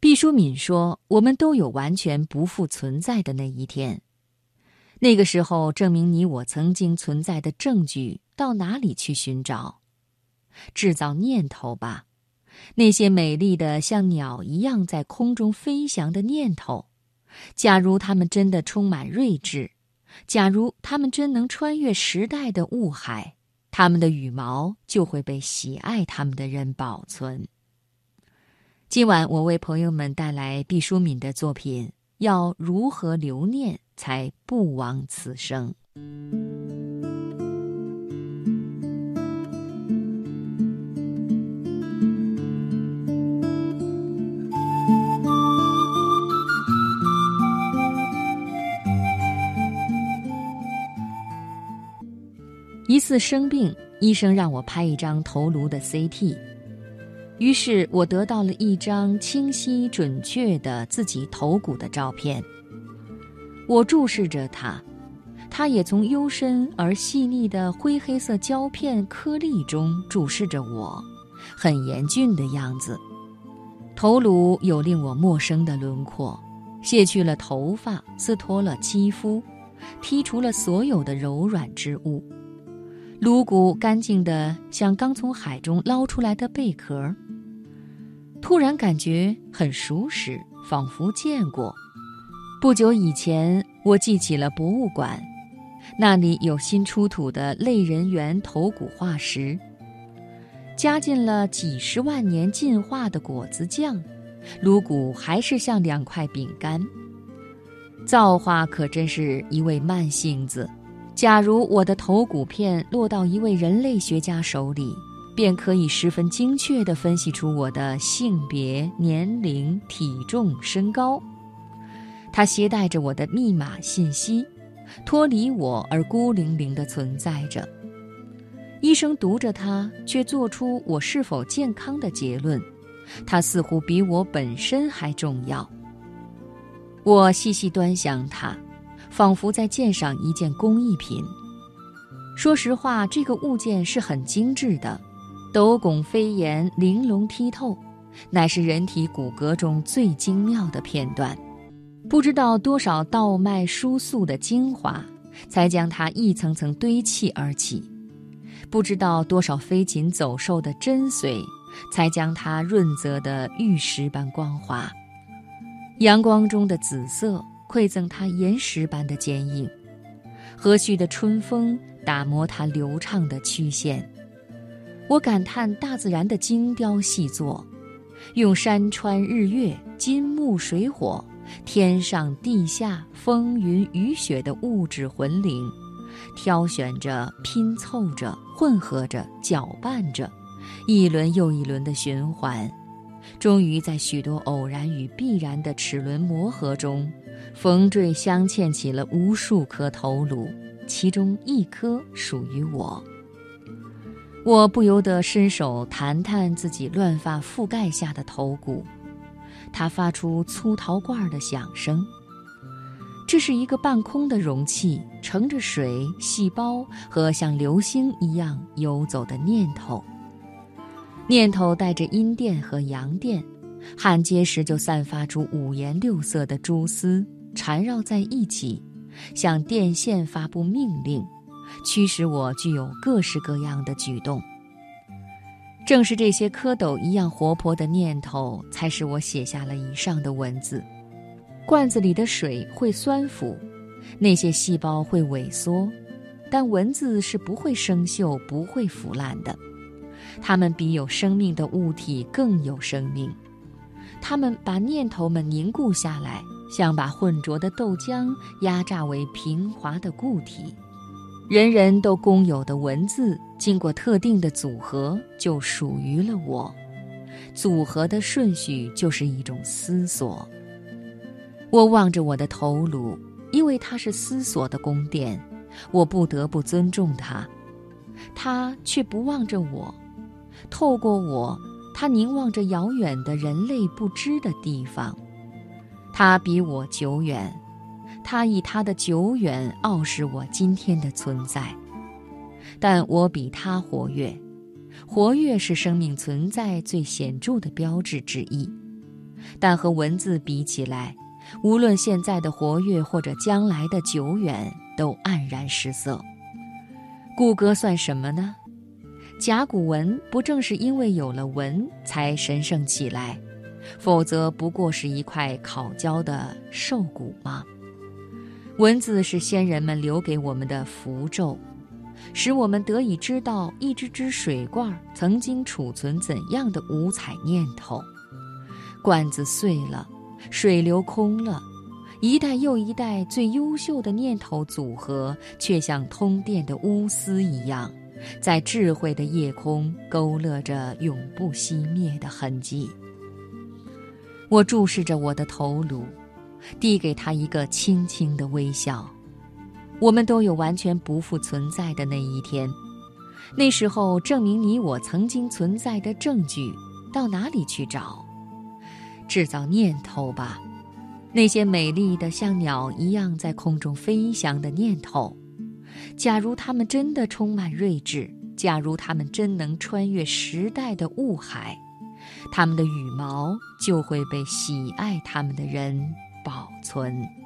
毕淑敏说：“我们都有完全不复存在的那一天，那个时候，证明你我曾经存在的证据到哪里去寻找？制造念头吧，那些美丽的像鸟一样在空中飞翔的念头。假如他们真的充满睿智，假如他们真能穿越时代的雾海，他们的羽毛就会被喜爱他们的人保存。”今晚我为朋友们带来毕淑敏的作品，要如何留念才不枉此生？一次生病，医生让我拍一张头颅的 CT。于是我得到了一张清晰准确的自己头骨的照片。我注视着它，它也从幽深而细腻的灰黑色胶片颗粒中注视着我，很严峻的样子。头颅有令我陌生的轮廓，卸去了头发，撕脱了肌肤，剔除了所有的柔软之物。颅骨干净的像刚从海中捞出来的贝壳。突然感觉很熟识，仿佛见过。不久以前，我记起了博物馆，那里有新出土的类人猿头骨化石，加进了几十万年进化的果子酱，颅骨还是像两块饼干。造化可真是一位慢性子。假如我的头骨片落到一位人类学家手里，便可以十分精确地分析出我的性别、年龄、体重、身高。它携带着我的密码信息，脱离我而孤零零地存在着。医生读着它，却做出我是否健康的结论。它似乎比我本身还重要。我细细端详它，仿佛在鉴赏一件工艺品。说实话，这个物件是很精致的。斗拱飞檐，玲珑剔透，乃是人体骨骼中最精妙的片段。不知道多少道脉输素的精华，才将它一层层堆砌而起；不知道多少飞禽走兽的真髓，才将它润泽的玉石般光滑。阳光中的紫色，馈赠它岩石般的坚硬；和煦的春风，打磨它流畅的曲线。我感叹大自然的精雕细作，用山川日月、金木水火、天上地下、风云雨雪的物质魂灵，挑选着、拼凑着、混合着、搅拌着，一轮又一轮的循环，终于在许多偶然与必然的齿轮磨合中，缝缀镶嵌起了无数颗头颅，其中一颗属于我。我不由得伸手弹弹自己乱发覆盖下的头骨，它发出粗陶罐的响声。这是一个半空的容器，盛着水、细胞和像流星一样游走的念头。念头带着阴电和阳电，焊接时就散发出五颜六色的蛛丝，缠绕在一起，向电线发布命令。驱使我具有各式各样的举动。正是这些蝌蚪一样活泼的念头，才使我写下了以上的文字。罐子里的水会酸腐，那些细胞会萎缩，但文字是不会生锈、不会腐烂的。它们比有生命的物体更有生命。它们把念头们凝固下来，像把浑浊的豆浆压榨为平滑的固体。人人都共有的文字，经过特定的组合，就属于了我。组合的顺序就是一种思索。我望着我的头颅，因为它是思索的宫殿，我不得不尊重它。它却不望着我，透过我，它凝望着遥远的人类不知的地方。它比我久远。他以他的久远傲视我今天的存在，但我比他活跃。活跃是生命存在最显著的标志之一。但和文字比起来，无论现在的活跃或者将来的久远，都黯然失色。故歌算什么呢？甲骨文不正是因为有了文才神圣起来，否则不过是一块烤焦的兽骨吗？文字是先人们留给我们的符咒，使我们得以知道一只只水罐曾经储存怎样的五彩念头。罐子碎了，水流空了，一代又一代最优秀的念头组合，却像通电的钨丝一样。在智慧的夜空勾勒着永不熄灭的痕迹。我注视着我的头颅，递给他一个轻轻的微笑。我们都有完全不复存在的那一天，那时候证明你我曾经存在的证据，到哪里去找？制造念头吧，那些美丽的像鸟一样在空中飞翔的念头。假如他们真的充满睿智，假如他们真能穿越时代的雾海，他们的羽毛就会被喜爱他们的人保存。